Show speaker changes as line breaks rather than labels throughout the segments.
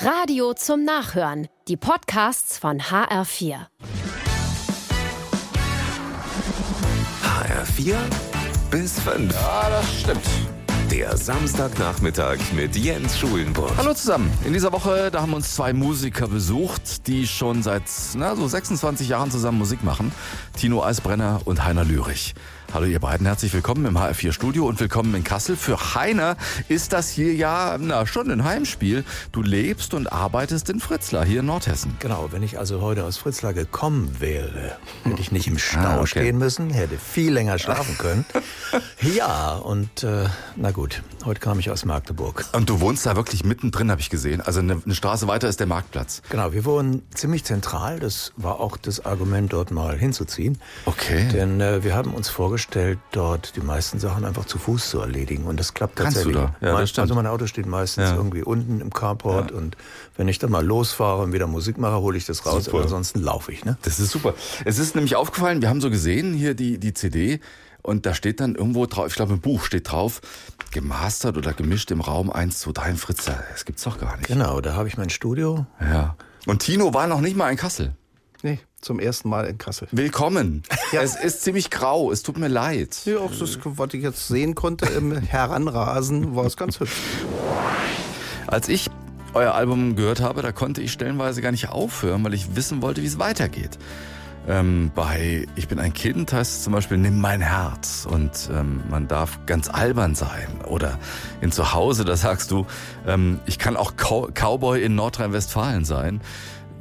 Radio zum Nachhören. Die Podcasts von HR4.
HR4 bis 5.
Ja, das stimmt.
Der Samstagnachmittag mit Jens Schulenburg.
Hallo zusammen. In dieser Woche, da haben uns zwei Musiker besucht, die schon seit na, so 26 Jahren zusammen Musik machen. Tino Eisbrenner und Heiner Lürich. Hallo ihr beiden, herzlich willkommen im HR4 Studio und willkommen in Kassel. Für Heiner ist das hier ja na, schon ein Heimspiel. Du lebst und arbeitest in Fritzlar hier in Nordhessen.
Genau, wenn ich also heute aus Fritzlar gekommen wäre, hätte ich nicht im Stau
Ah, okay.
stehen müssen, hätte viel länger schlafen können. ja, und äh, na gut, heute kam ich aus Magdeburg.
Und du wohnst da wirklich mittendrin, habe ich gesehen. Also eine, eine Straße weiter ist der Marktplatz.
Genau, wir wohnen ziemlich zentral, das war auch das Argument, dort mal hinzuziehen.
Okay.
Denn äh, wir haben uns vorgestellt, dort die meisten Sachen einfach zu Fuß zu erledigen. Und das klappt
Kannst du
tatsächlich.
da? Ja,
Mein- also mein Auto steht meistens
Ja.
irgendwie unten im Carport. Und wenn ich dann mal losfahre und wieder Musik mache, hole ich das raus.
Super.
Aber ansonsten laufe ich. Ne?
Das ist super. Es ist nämlich aufgefallen, wir haben so gesehen hier die, die CD und da steht dann irgendwo drauf, ich glaube ein Buch steht drauf, gemastert oder gemischt im Raum 1, 2, 3 in Fritzlar. Das gibt's doch gar nicht.
Genau, da habe ich mein Studio.
Ja. Und Tino war noch nicht mal in Kassel.
Nee, zum ersten Mal in Kassel.
Willkommen. Es ist ziemlich grau, es tut mir leid.
Ja, auch das, was ich jetzt sehen konnte im Heranrasen, war es ganz hübsch.
Als ich euer Album gehört habe, da konnte ich stellenweise gar nicht aufhören, weil ich wissen wollte, wie es weitergeht. Ähm, bei Ich bin ein Kind heißt es zum Beispiel Nimm mein Herz und ähm, man darf ganz albern sein. Oder in Zuhause, da sagst du, ähm, ich kann auch Cow Cowboy in Nordrhein-Westfalen sein.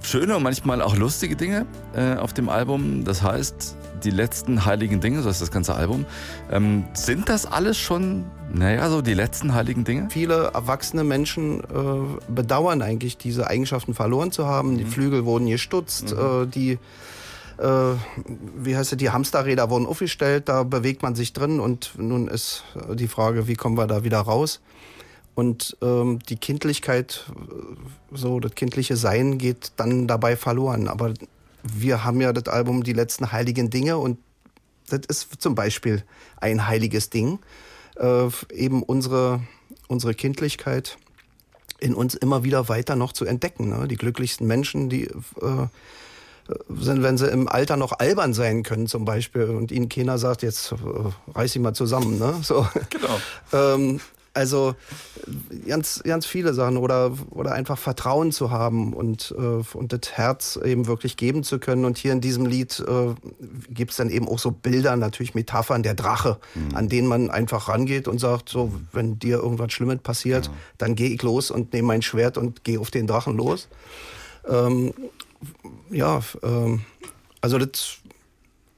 Schöne und manchmal auch lustige Dinge äh, auf dem Album. Das heißt, die letzten heiligen Dinge, so heißt das ganze Album. Ähm, sind das alles schon, naja, so die letzten heiligen Dinge?
Viele erwachsene Menschen äh, bedauern eigentlich, diese Eigenschaften verloren zu haben. Die Flügel wurden gestutzt, äh, die äh, wie heißt es, die Hamsterräder wurden aufgestellt, da bewegt man sich drin und nun ist die Frage, wie kommen wir da wieder raus? Und ähm, die Kindlichkeit, äh, so das kindliche Sein geht dann dabei verloren. Aber wir haben ja das Album Die letzten heiligen Dinge und das ist zum Beispiel ein heiliges Ding. Äh, eben unsere, unsere Kindlichkeit in uns immer wieder weiter noch zu entdecken. Ne? Die glücklichsten Menschen, die äh, sind, wenn sie im Alter noch albern sein können zum Beispiel und ihnen keiner sagt, jetzt äh, reiß dich mal zusammen. Ne? So.
Genau.
Ähm, also ganz, ganz viele Sachen oder, oder einfach Vertrauen zu haben und, äh, und das Herz eben wirklich geben zu können. Und hier in diesem Lied äh, gibt es dann eben auch so Bilder, natürlich Metaphern, der Drache, an denen man einfach rangeht und sagt, so, wenn dir irgendwas Schlimmes passiert, dann gehe ich los und nehme mein Schwert und gehe auf den Drachen los. Ähm, ja, ähm, also das,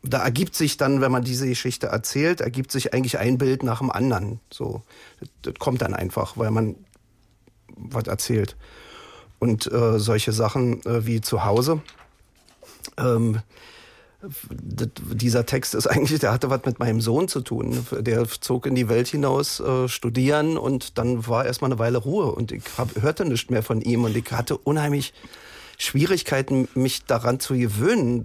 da ergibt sich dann, wenn man diese Geschichte erzählt, ergibt sich eigentlich ein Bild nach dem anderen. So, das, das kommt dann einfach, weil man was erzählt. Und äh, solche Sachen äh, wie zu Hause. Ähm, dieser Text ist eigentlich, der hatte was mit meinem Sohn zu tun. Der zog in die Welt hinaus, äh, studieren und dann war erstmal eine Weile Ruhe und ich hab, hörte nichts mehr von ihm und ich hatte unheimlich Schwierigkeiten, mich daran zu gewöhnen.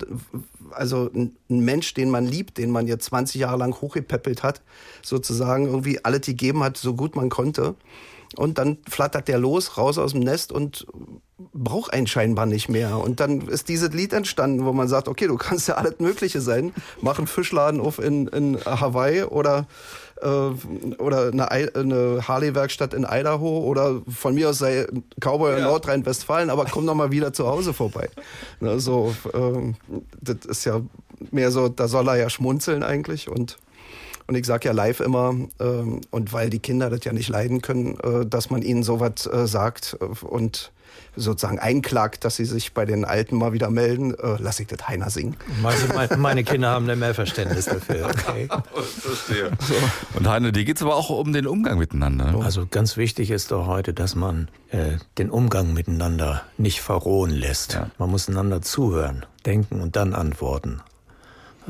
Also ein Mensch, den man liebt, den man jetzt 20 Jahre lang hochgepäppelt hat, sozusagen irgendwie alles gegeben hat, so gut man konnte. Und dann flattert der los, raus aus dem Nest und braucht einen scheinbar nicht mehr. Und dann ist dieses Lied entstanden, wo man sagt, okay, du kannst ja alles Mögliche sein. Mach einen Fischladen auf in, in Hawaii oder, äh, oder eine, Ei- eine Harley-Werkstatt in Idaho oder von mir aus sei Cowboy in Nordrhein-Westfalen, aber komm doch mal wieder zu Hause vorbei. Ne, so, ähm, das ist ja mehr so, da soll er ja schmunzeln eigentlich und und ich sage ja live immer, ähm, und weil die Kinder das ja nicht leiden können, äh, dass man ihnen sowas äh, sagt äh, und sozusagen einklagt, dass sie sich bei den Alten mal wieder melden, äh, lass ich das Heiner singen.
Meine, meine Kinder haben dann mehr Verständnis dafür. Okay.
Verstehe. Und Heine, dir geht's aber auch um den Umgang miteinander.
Also ganz wichtig ist doch heute, dass man äh, den Umgang miteinander nicht verrohen lässt.
Ja.
Man muss einander zuhören, denken und dann antworten.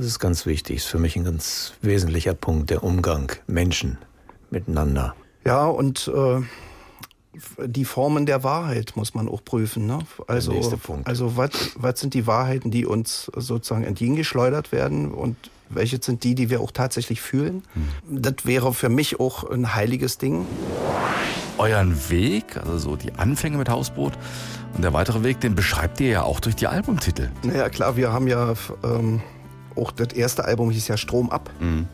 Das ist ganz wichtig, ist für mich ein ganz wesentlicher Punkt, der Umgang Menschen miteinander.
Ja, und äh, die Formen der Wahrheit muss man auch prüfen. Ne? Also,
nächste Punkt.
also was, was sind die Wahrheiten, die uns sozusagen entgegengeschleudert werden und welche sind die, die wir auch tatsächlich fühlen? Das wäre für mich auch ein heiliges Ding.
euren Weg, also so die Anfänge mit Hausboot und der weitere Weg, den beschreibt ihr ja auch durch die Albumtitel.
Naja, klar, wir haben ja ähm, auch das erste Album hieß ja Strom ab.
Mhm.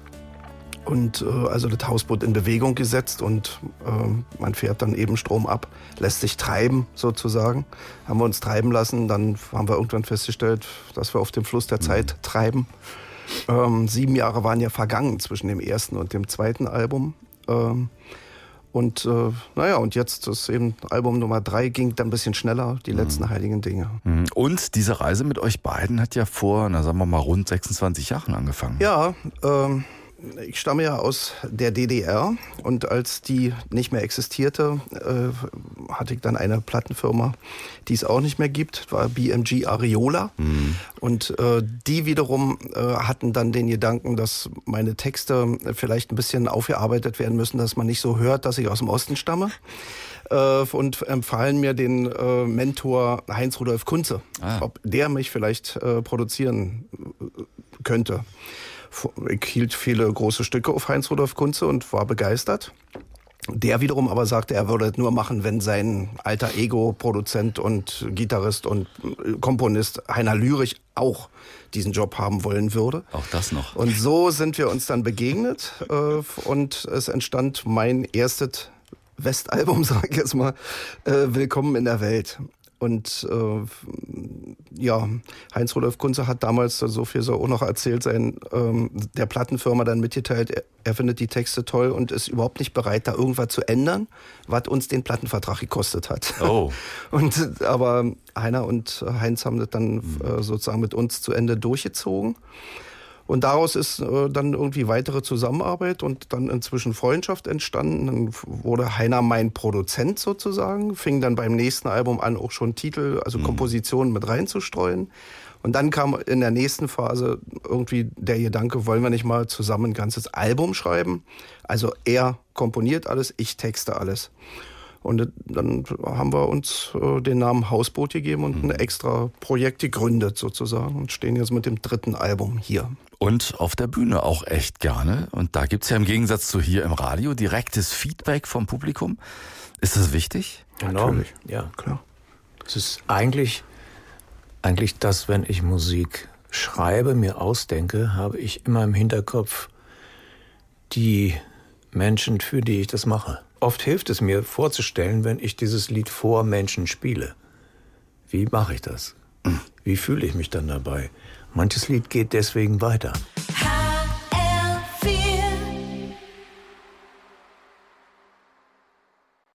Und äh, also das Hausboot in Bewegung gesetzt und äh, man fährt dann eben Strom ab, lässt sich treiben sozusagen. Haben wir uns treiben lassen, dann haben wir irgendwann festgestellt, dass wir auf dem Fluss der Zeit treiben. Ähm, sieben Jahre waren ja vergangen zwischen dem ersten und dem zweiten Album. Ähm, und äh, naja, und jetzt ist eben Album Nummer drei, ging dann ein bisschen schneller, die letzten heiligen Dinge.
Mhm. Und diese Reise mit euch beiden hat ja vor, na sagen wir mal, rund 26 Jahren angefangen.
Ja, ähm, ich stamme ja aus der DDR und als die nicht mehr existierte, äh, hatte ich dann eine Plattenfirma, die es auch nicht mehr gibt, war BMG Ariola. Und äh, die wiederum äh, hatten dann den Gedanken, dass meine Texte vielleicht ein bisschen aufgearbeitet werden müssen, dass man nicht so hört, dass ich aus dem Osten stamme. Äh, und empfahlen mir den äh, Mentor Heinz-Rudolf Kunze,
Ah.
ob der mich vielleicht äh, produzieren äh, könnte. Ich hielt viele große Stücke auf Heinz-Rudolf Kunze und war begeistert. Der wiederum aber sagte, er würde es nur machen, wenn sein alter Ego-Produzent und Gitarrist und äh, Komponist Heiner Lürich auch diesen Job haben wollen würde.
Auch das noch.
Und so sind wir uns dann begegnet äh, und es entstand mein erstes Westalbum, sag ich jetzt mal, äh, Willkommen in der Welt. Und äh, ja, Heinz-Rudolf Kunze hat damals, so viel so auch noch erzählt, sein, ähm, der Plattenfirma dann mitgeteilt, er, er findet die Texte toll und ist überhaupt nicht bereit, da irgendwas zu ändern, was uns den Plattenvertrag gekostet hat.
Oh.
Und aber Heiner und Heinz haben das dann äh, sozusagen mit uns zu Ende durchgezogen. Und daraus ist äh, dann irgendwie weitere Zusammenarbeit und dann inzwischen Freundschaft entstanden. Dann wurde Heiner mein Produzent sozusagen, fing dann beim nächsten Album an, auch schon Titel, also Kompositionen mit reinzustreuen. Und dann kam in der nächsten Phase irgendwie der Gedanke, wollen wir nicht mal zusammen ein ganzes Album schreiben? Also er komponiert alles, ich texte alles. Und dann haben wir uns äh, den Namen Hausboot gegeben und ein extra Projekt gegründet sozusagen und stehen jetzt mit dem dritten Album hier.
Und auf der Bühne auch echt gerne. Und da gibt's ja im Gegensatz zu hier im Radio direktes Feedback vom Publikum. Ist das wichtig?
Enorm.
Natürlich.
Ja.
Klar.
Es ist eigentlich, eigentlich das, wenn ich Musik schreibe, mir ausdenke, habe ich immer im Hinterkopf die Menschen, für die ich das mache. Oft hilft es mir vorzustellen, wenn ich dieses Lied vor Menschen spiele. Wie mache ich das? Wie fühle ich mich dann dabei? Manches Lied geht deswegen weiter.